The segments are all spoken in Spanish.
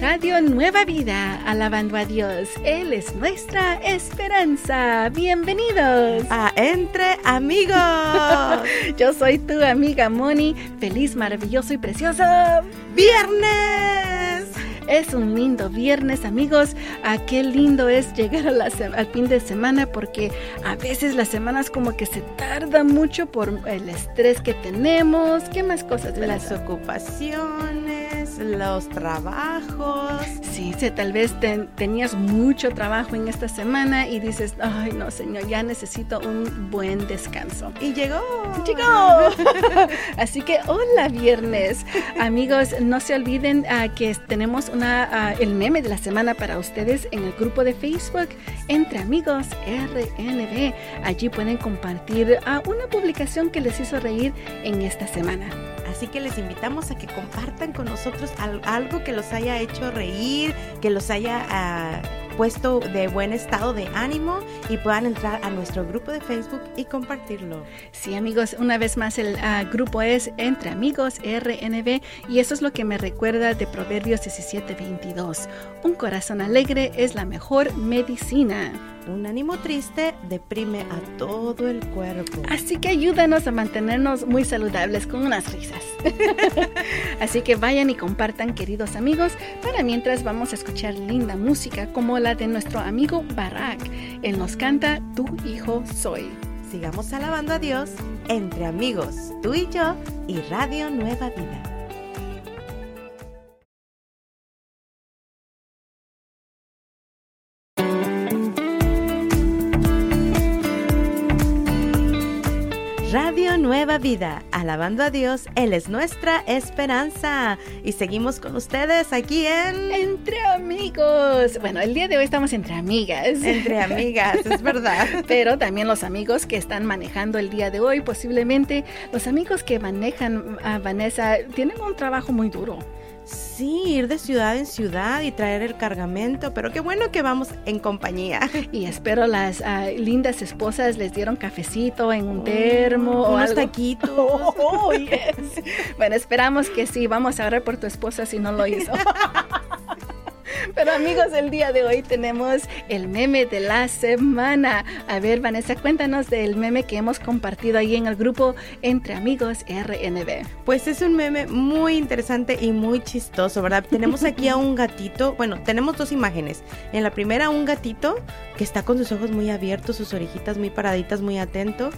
Radio Nueva Vida, alabando a Dios. Él es nuestra esperanza. Bienvenidos a Entre Amigos. Yo soy tu amiga Moni. Feliz, maravilloso y precioso viernes. Es un lindo viernes, amigos. Ah, qué lindo es llegar al fin de semana porque a veces las semanas como que se tarda mucho por el estrés que tenemos. ¿Qué más cosas? Las ocupaciones, los trabajos. Sí, sí tal vez tenías mucho trabajo en esta semana y dices, ay no, señor, ya necesito un buen descanso. Y llegó. Llegó. Así que hola viernes. Amigos, no se olviden uh, que tenemos Ah, el meme de la semana para ustedes en el grupo de Facebook Entre Amigos RNB. Allí pueden compartir ah, una publicación que les hizo reír en esta semana. Así que les invitamos a que compartan con nosotros algo que los haya hecho reír, que los haya ah, puesto de buen estado de ánimo y puedan entrar a nuestro grupo de Facebook y compartirlo. Sí, amigos, una vez más el ah, grupo es Entre Amigos RNB y eso es lo que me recuerda de Proverbios 17:22. Un corazón alegre es la mejor medicina. Un ánimo triste deprime a todo el cuerpo. Así que ayúdanos a mantenernos muy saludables con unas risas. Así que vayan y compartan, queridos amigos, para mientras vamos a escuchar linda música como la de nuestro amigo Barak. Él nos canta Tu hijo soy. Sigamos alabando a Dios entre amigos, tú y yo y Radio Nueva Vida. Nueva vida. Alabando a Dios, Él es nuestra esperanza. Y seguimos con ustedes aquí en... Entre amigos. Bueno, el día de hoy estamos entre amigas. Entre amigas, es verdad. Pero también los amigos que están manejando el día de hoy, posiblemente los amigos que manejan a Vanessa tienen un trabajo muy duro. Sí, ir de ciudad en ciudad y traer el cargamento, pero qué bueno que vamos en compañía. Y espero las ah, lindas esposas les dieron cafecito en un termo o unos taquitos. Oh, bueno, esperamos que sí. Vamos a orar por tu esposa si no lo hizo. Pero amigos, el día de hoy tenemos el meme de la semana. A ver, Vanessa, cuéntanos del meme que hemos compartido ahí en el grupo Entre Amigos RNB. Pues es un meme muy interesante y muy chistoso, ¿verdad? tenemos aquí a un gatito, bueno, tenemos dos imágenes. En la primera, un gatito que está con sus ojos muy abiertos, sus orejitas muy paraditas, muy atento.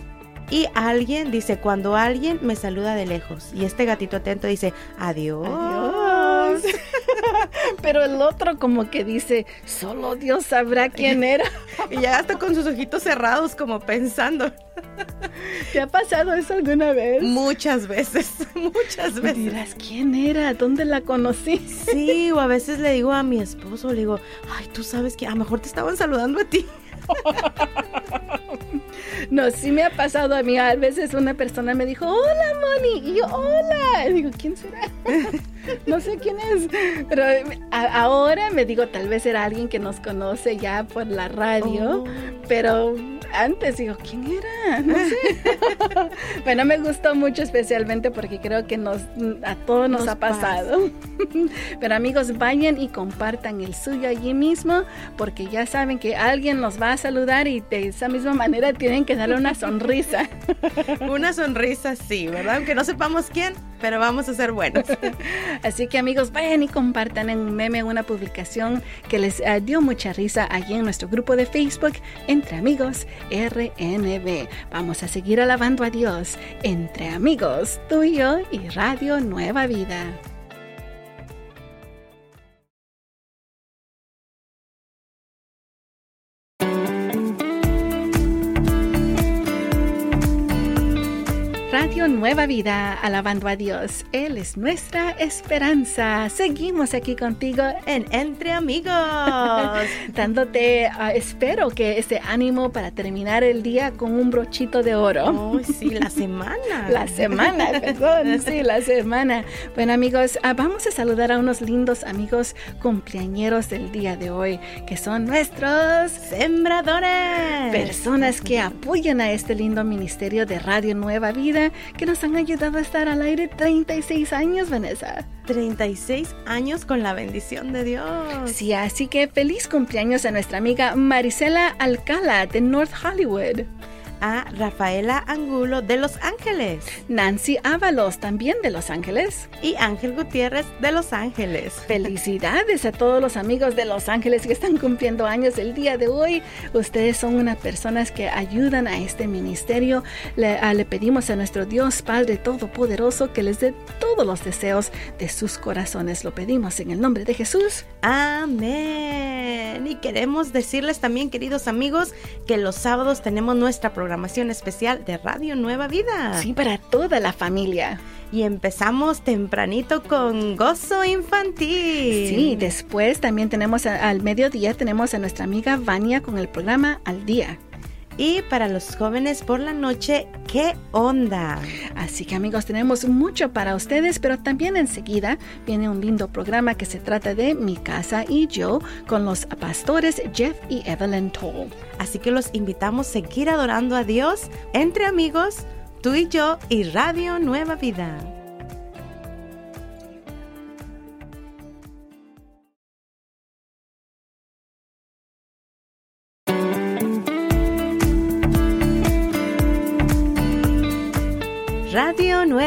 Y alguien dice, cuando alguien me saluda de lejos. Y este gatito atento dice, adiós. adiós. Pero el otro como que dice, solo Dios sabrá quién era. y ya está con sus ojitos cerrados como pensando. ¿Te ha pasado eso alguna vez? Muchas veces, muchas veces. dirás, ¿quién era? ¿Dónde la conocí? Sí, o a veces le digo a mi esposo, le digo, ay, tú sabes que a lo mejor te estaban saludando a ti. No, sí me ha pasado a mí. A veces una persona me dijo, hola, Moni. Y yo, hola. Y digo, ¿quién será? No sé quién es. Pero ahora me digo, tal vez era alguien que nos conoce ya por la radio. Oh. Pero antes digo, ¿quién era? No sé. bueno, me gustó mucho especialmente porque creo que nos a todos nos, ha pasado. Pero amigos, vayan y compartan el suyo allí mismo porque ya saben que alguien nos va a saludar y de esa misma manera tienen que darle una sonrisa. una sonrisa, sí, ¿verdad? Aunque no sepamos quién, pero vamos a ser buenos. Así que amigos, vayan y compartan en un meme una publicación que les eh, dio mucha risa allí en nuestro grupo de Facebook Entre Amigos RNB. Vamos a seguir alabando a Dios entre amigos, tuyo y Radio Nueva Vida. Nueva Vida, alabando a Dios. Él es nuestra esperanza. Seguimos aquí contigo en Entre Amigos, dándote, ah, espero que ese ánimo para terminar el día con un brochito de oro. Oh, sí, la semana. la semana, perdón, sí, la semana. Bueno, amigos, ah, vamos a saludar a unos lindos amigos cumpleañeros del día de hoy, que son nuestros sembradores. Personas que apoyan a este lindo ministerio de Radio Nueva Vida que nos han ayudado a estar al aire 36 años, Vanessa. 36 años con la bendición de Dios. Sí, así que feliz cumpleaños a nuestra amiga Marisela Alcala de North Hollywood a Rafaela Angulo de Los Ángeles, Nancy Ábalos también de Los Ángeles y Ángel Gutiérrez de Los Ángeles. Felicidades a todos los amigos de Los Ángeles que están cumpliendo años el día de hoy. Ustedes son unas personas que ayudan a este ministerio. Le, le pedimos a nuestro Dios Padre Todopoderoso que les dé todos los deseos de sus corazones. Lo pedimos en el nombre de Jesús. Amén. Y queremos decirles también, queridos amigos, que los sábados tenemos nuestra programación programación especial de Radio Nueva Vida. Sí, para toda la familia. Y empezamos tempranito con gozo infantil. Sí, después también tenemos al mediodía, tenemos a nuestra amiga Vania con el programa Al Día. Y para los jóvenes por la noche, ¿qué onda? Así que amigos, tenemos mucho para ustedes, pero también enseguida viene un lindo programa que se trata de Mi casa y yo con los pastores Jeff y Evelyn Toll. Así que los invitamos a seguir adorando a Dios entre amigos, tú y yo y Radio Nueva Vida.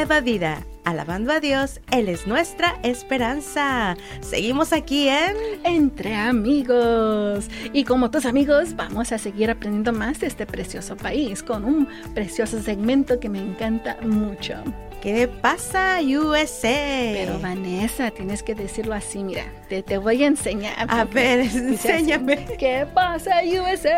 Nueva Vida. Alabando a Dios, Él es nuestra esperanza. Seguimos aquí en Entre Amigos. Y como tus amigos, vamos a seguir aprendiendo más de este precioso país con un precioso segmento que me encanta mucho. ¿Qué pasa, USA? Pero Vanessa, tienes que decirlo así, mira, te, te voy a enseñar. A ver, enséñame. ¿Qué pasa, USA?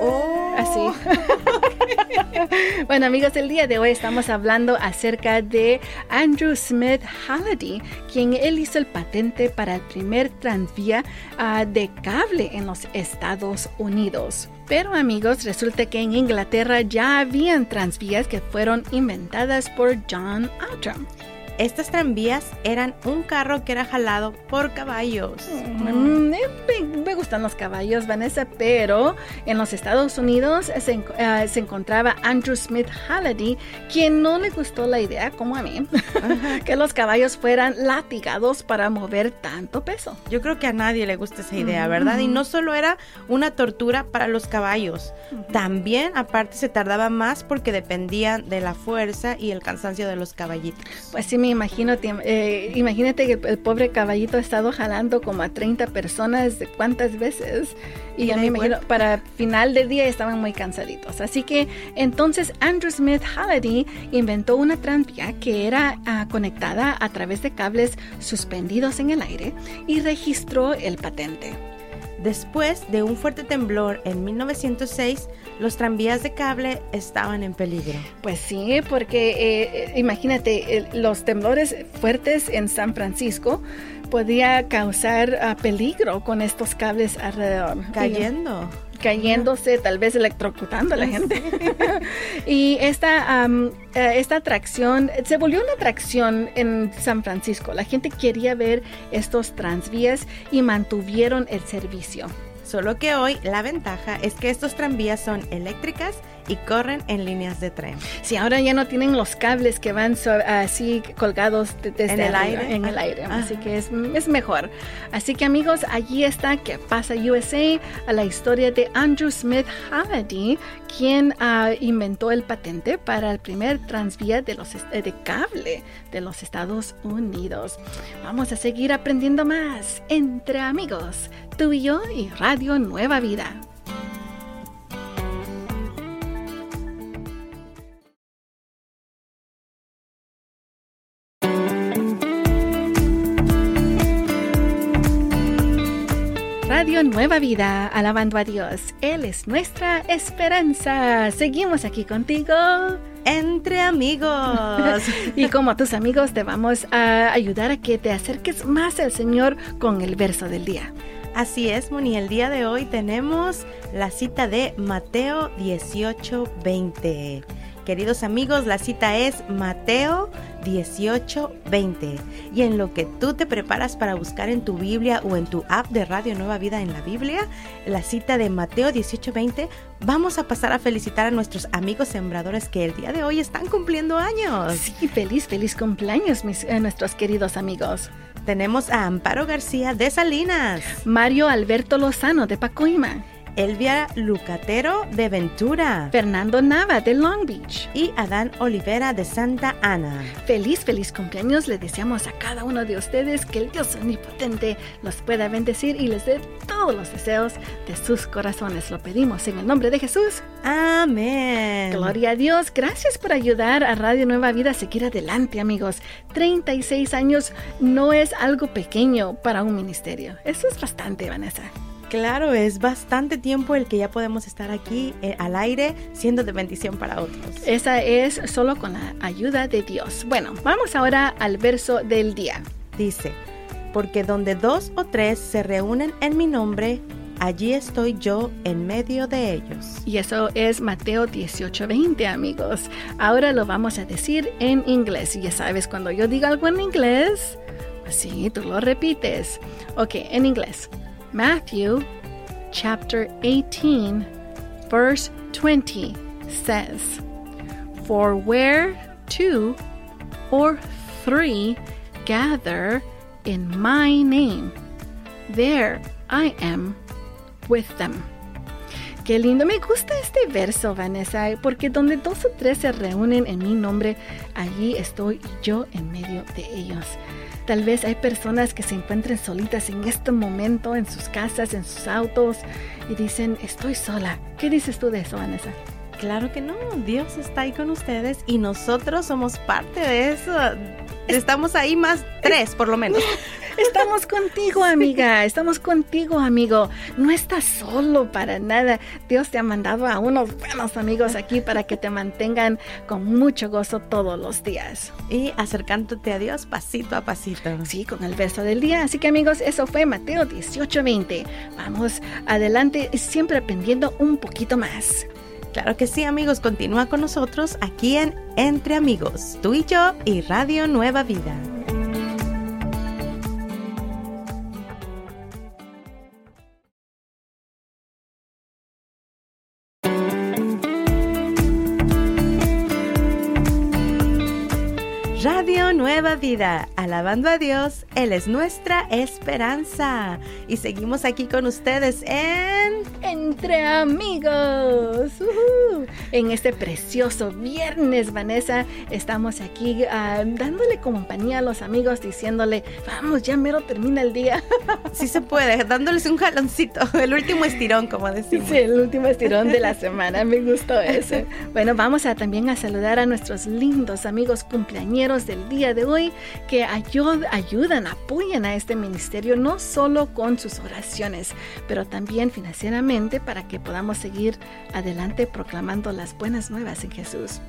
Oh. Así. bueno, amigos, el día de hoy estamos hablando acerca de Andrew Smith Halliday, quien él hizo el patente para el primer tranvía uh, de cable en los Estados Unidos. Pero amigos, resulta que en Inglaterra ya habían transvías que fueron inventadas por John Outram. Estas tranvías eran un carro que era jalado por caballos. Mm, me, me, gustan los caballos, Vanessa, pero en los Estados Unidos se, uh, se, encontraba Andrew Smith Halliday, quien no le gustó la idea, como a mí, que los caballos fueran latigados para mover tanto peso. Yo creo que a nadie le gusta esa idea, ¿verdad? Y no solo era una tortura para los caballos, también aparte se tardaba más porque dependían de la fuerza y el cansancio de los caballitos. Pues sí, me imagino, eh, imagínate que el pobre caballito ha estado jalando como a 30 personas de cuántas veces. Y ya me imagino, para final del día estaban muy cansaditos. Así que entonces Andrew Smith Halliday inventó una tranvía que era uh, conectada a través de cables suspendidos en el aire y registró el patente. Después de un fuerte temblor en 1906, los tranvías de cable estaban en peligro. Pues sí, porque eh, imagínate, el, los temblores fuertes en San Francisco podía causar uh, peligro con estos cables alrededor. Cayendo cayéndose, tal vez electrocutando a la gente. y esta, um, esta atracción se volvió una atracción en San Francisco. La gente quería ver estos transvías y mantuvieron el servicio. Solo que hoy la ventaja es que estos tranvías son eléctricas y corren en líneas de tren. Sí, ahora ya no tienen los cables que van so, así colgados desde en el arriba, aire. En el aire. Ah. Así que es, es, mejor. Así que amigos, allí está que pasa USA a la historia de Andrew Smith Halliday, quien uh, inventó el patente para el primer transvía de, los, de cable de los Estados Unidos. Vamos a seguir aprendiendo más entre amigos, tú y yo y Radio Nueva Vida. Nueva Vida, alabando a Dios. Él es nuestra esperanza. Seguimos aquí contigo. Entre amigos. y como tus amigos te vamos a ayudar a que te acerques más al Señor con el verso del día. Así es, Moni. El día de hoy tenemos la cita de Mateo 18:20. Queridos amigos, la cita es Mateo 1820. Y en lo que tú te preparas para buscar en tu Biblia o en tu app de Radio Nueva Vida en la Biblia, la cita de Mateo 1820, vamos a pasar a felicitar a nuestros amigos sembradores que el día de hoy están cumpliendo años. Sí, feliz, feliz cumpleaños, mis, eh, nuestros queridos amigos. Tenemos a Amparo García de Salinas, Mario Alberto Lozano de Pacoima. Elvia Lucatero de Ventura Fernando Nava de Long Beach. y Adán Olivera de Santa Ana. Feliz, feliz cumpleaños. Le deseamos a cada uno de ustedes que el Dios omnipotente los pueda bendecir y les dé todos los deseos de sus corazones. Lo pedimos en el nombre de Jesús. Amén. Gloria a Dios. Gracias por ayudar a Radio Nueva Vida a seguir adelante, amigos. 36 años no es algo pequeño para un ministerio. Eso es bastante, Vanessa. Claro, es bastante tiempo el que ya podemos estar aquí eh, al aire siendo de bendición para otros. Esa es solo con la ayuda de Dios. Bueno, vamos ahora al verso del día. Dice, porque donde dos o tres se reúnen en mi nombre, allí estoy yo en medio de ellos. Y eso es Mateo 18:20, amigos. Ahora lo vamos a decir en inglés. Y ya sabes, cuando yo diga algo en inglés, pues sí, tú lo repites. Ok, en inglés. Matthew chapter 18, verse 20 says, For where two or three gather in my name, there I am with them. Qué lindo, me gusta este verso, Vanessa, ¿eh? porque donde dos o tres se reúnen en mi nombre, allí estoy yo en medio de ellos. Tal vez hay personas que se encuentren solitas en este momento, en sus casas, en sus autos, y dicen, estoy sola. ¿Qué dices tú de eso, Vanessa? Claro que no, Dios está ahí con ustedes y nosotros somos parte de eso. Estamos ahí más tres, por lo menos. Estamos contigo, amiga. Estamos contigo, amigo. No estás solo para nada. Dios te ha mandado a unos buenos amigos aquí para que te mantengan con mucho gozo todos los días. Y acercándote a Dios pasito a pasito. Sí, con el verso del día. Así que amigos, eso fue Mateo 18:20. Vamos adelante, siempre aprendiendo un poquito más. Claro que sí, amigos, continúa con nosotros aquí en Entre Amigos, tú y yo y Radio Nueva Vida. Radio Nueva Vida, alabando a Dios, Él es nuestra esperanza. Y seguimos aquí con ustedes en... Entre amigos. En este precioso viernes, Vanessa, estamos aquí ah, dándole compañía a los amigos, diciéndole, vamos, ya mero termina el día. Sí se puede, dándoles un jaloncito, el último estirón, como decimos. Sí, el último estirón de la semana, me gustó ese. Bueno, vamos a también a saludar a nuestros lindos amigos del día de hoy que ayu- ayudan, apoyan a este ministerio, no solo con sus oraciones, pero también financieramente para que podamos seguir adelante proclamando las buenas nuevas en Jesús.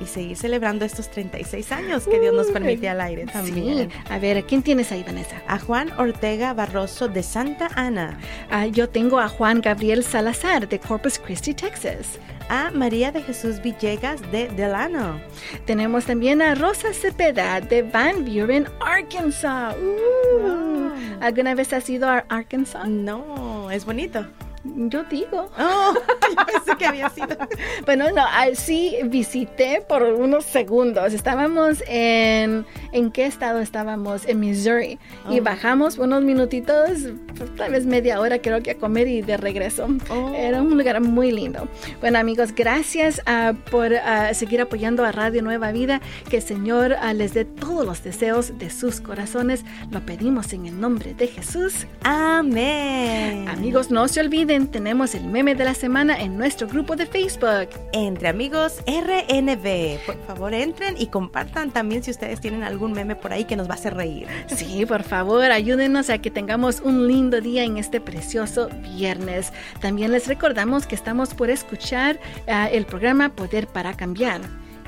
Y seguir celebrando estos 36 años que Dios nos permite al aire también. Sí. A ver, ¿quién tienes ahí, Vanessa? A Juan Ortega Barroso de Santa Ana. Ah, yo tengo a Juan Gabriel Salazar de Corpus Christi, Texas. A María de Jesús Villegas de Delano. Tenemos también a Rosa Cepeda de Van Buren, Arkansas. Uh, Wow. ¿Alguna vez has ido a Arkansas? No, es bonito. Yo digo. Oh, yo pensé que había sido. Bueno, no, ah, sí visité por unos segundos. Estábamos en... ¿En qué estado estábamos? En Missouri. Y Oh. bajamos unos minutitos, tal vez media hora creo que a comer y de regreso. Oh. Era un lugar muy lindo. Bueno amigos, gracias ah, por ah, seguir apoyando a Radio Nueva Vida. Que el Señor ah, les dé todos los deseos de sus corazones. Lo pedimos en el nombre de Jesús. Amén. Amigos, no se olviden, tenemos el meme de la semana en nuestro grupo de Facebook. Entre amigos RNB. Por favor, entren y compartan también si ustedes tienen algún meme por ahí que nos va a hacer reír. Sí, por favor, ayúdenos a que tengamos un lindo día en este precioso viernes. También les recordamos que estamos por escuchar ah, el programa Poder para Cambiar.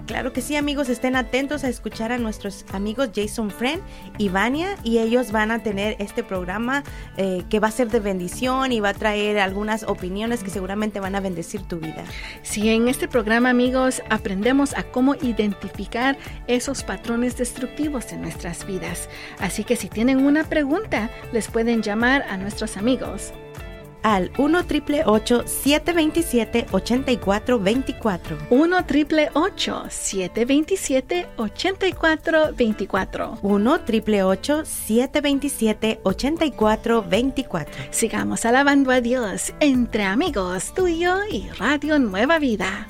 Claro que sí, amigos, estén atentos a escuchar a nuestros amigos Jason Friend y Vania y ellos van a tener este programa eh, que va a ser de bendición y va a traer algunas opiniones que seguramente van a bendecir tu vida. Sí, en este programa, amigos, aprendemos a cómo identificar esos patrones destructivos en nuestras vidas. Así que si tienen una pregunta, les pueden llamar a nuestros amigos al 1 727 8424 1 727 8424 1 727 8424 Sigamos alabando a Dios entre amigos, tuyo y Radio Nueva Vida.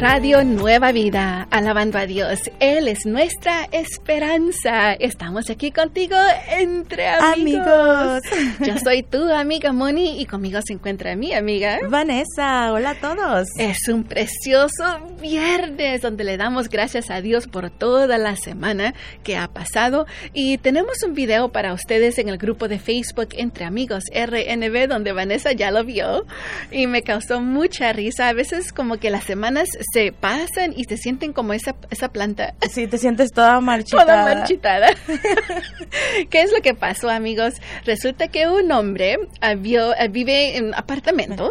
Radio Nueva Vida, alabando a Dios. Él es nuestra esperanza. Estamos aquí contigo entre amigos. Yo soy tu amiga Moni y conmigo se encuentra mi amiga Vanessa. Hola a todos. Es un precioso viernes donde le damos gracias a Dios por toda la semana que ha pasado y tenemos un video para ustedes en el grupo de Facebook Entre Amigos RNB donde Vanessa ya lo vio y me causó mucha risa. A veces como que las semanas se pasan y se sienten como esa, esa planta. Sí, te sientes toda marchitada. Toda marchitada. ¿Qué es lo que pasó, amigos? Resulta que un hombre ah, ah, vive en apartamentos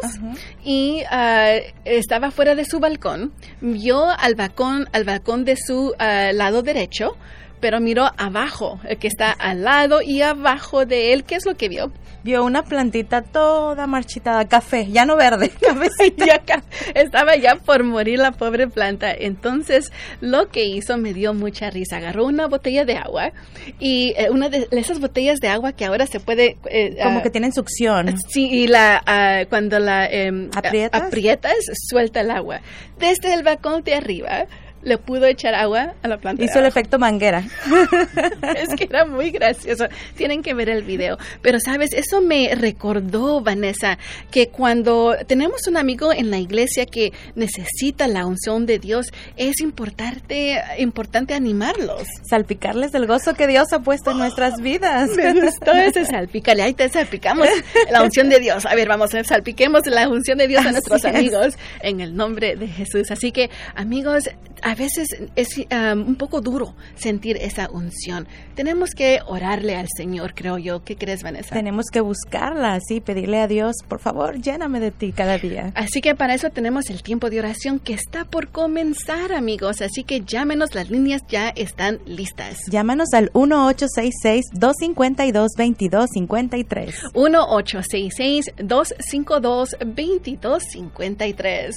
y ah, estaba fuera de su balcón, vio al balcón, al balcón de su lado derecho, pero miró abajo, el que está al lado y abajo de él. ¿Qué es lo que vio? vio una plantita toda marchitada, café, ya no verde, cafecita. Estaba ya por morir la pobre planta. Entonces, lo que hizo me dio mucha risa. Agarró una botella de agua y eh, una de esas botellas de agua que ahora se puede... Eh, Como ah, que tienen succión. Sí, y la, ah, cuando la em, aprietas, suelta el agua. Desde el balcón de arriba le pudo echar agua a la planta. Hizo el efecto manguera. es que era muy gracioso. Tienen que ver el video. Pero, ¿sabes? Eso me recordó, Vanessa, que cuando tenemos un amigo en la iglesia que necesita la unción de Dios, es importante, importante animarlos. Salpicarles del gozo que Dios ha puesto en nuestras vidas. Me gustó ese salpicale. Ahí te salpicamos la unción de Dios. A ver, vamos, salpiquemos la unción de Dios a nuestros amigos en el nombre de Jesús. Así que, amigos, a veces es um, un poco duro sentir esa unción. Tenemos que orarle al Señor, creo yo. ¿Qué crees, Vanessa? Tenemos que buscarla, sí, pedirle a Dios, por favor, lléname de ti cada día. Así que para eso tenemos el tiempo de oración que está por comenzar, amigos. Así que llámenos, las líneas ya están listas. Llámanos al 1866-252-2253. 1866-252-2253.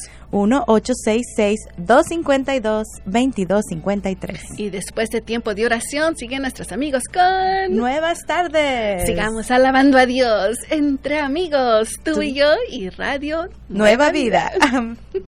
1-866-252-2253. Y después de tiempo de oración, siguen nuestros amigos con... Nuevas tardes. Sigamos alabando a Dios entre amigos, tú, y yo y Radio Nueva, Vida.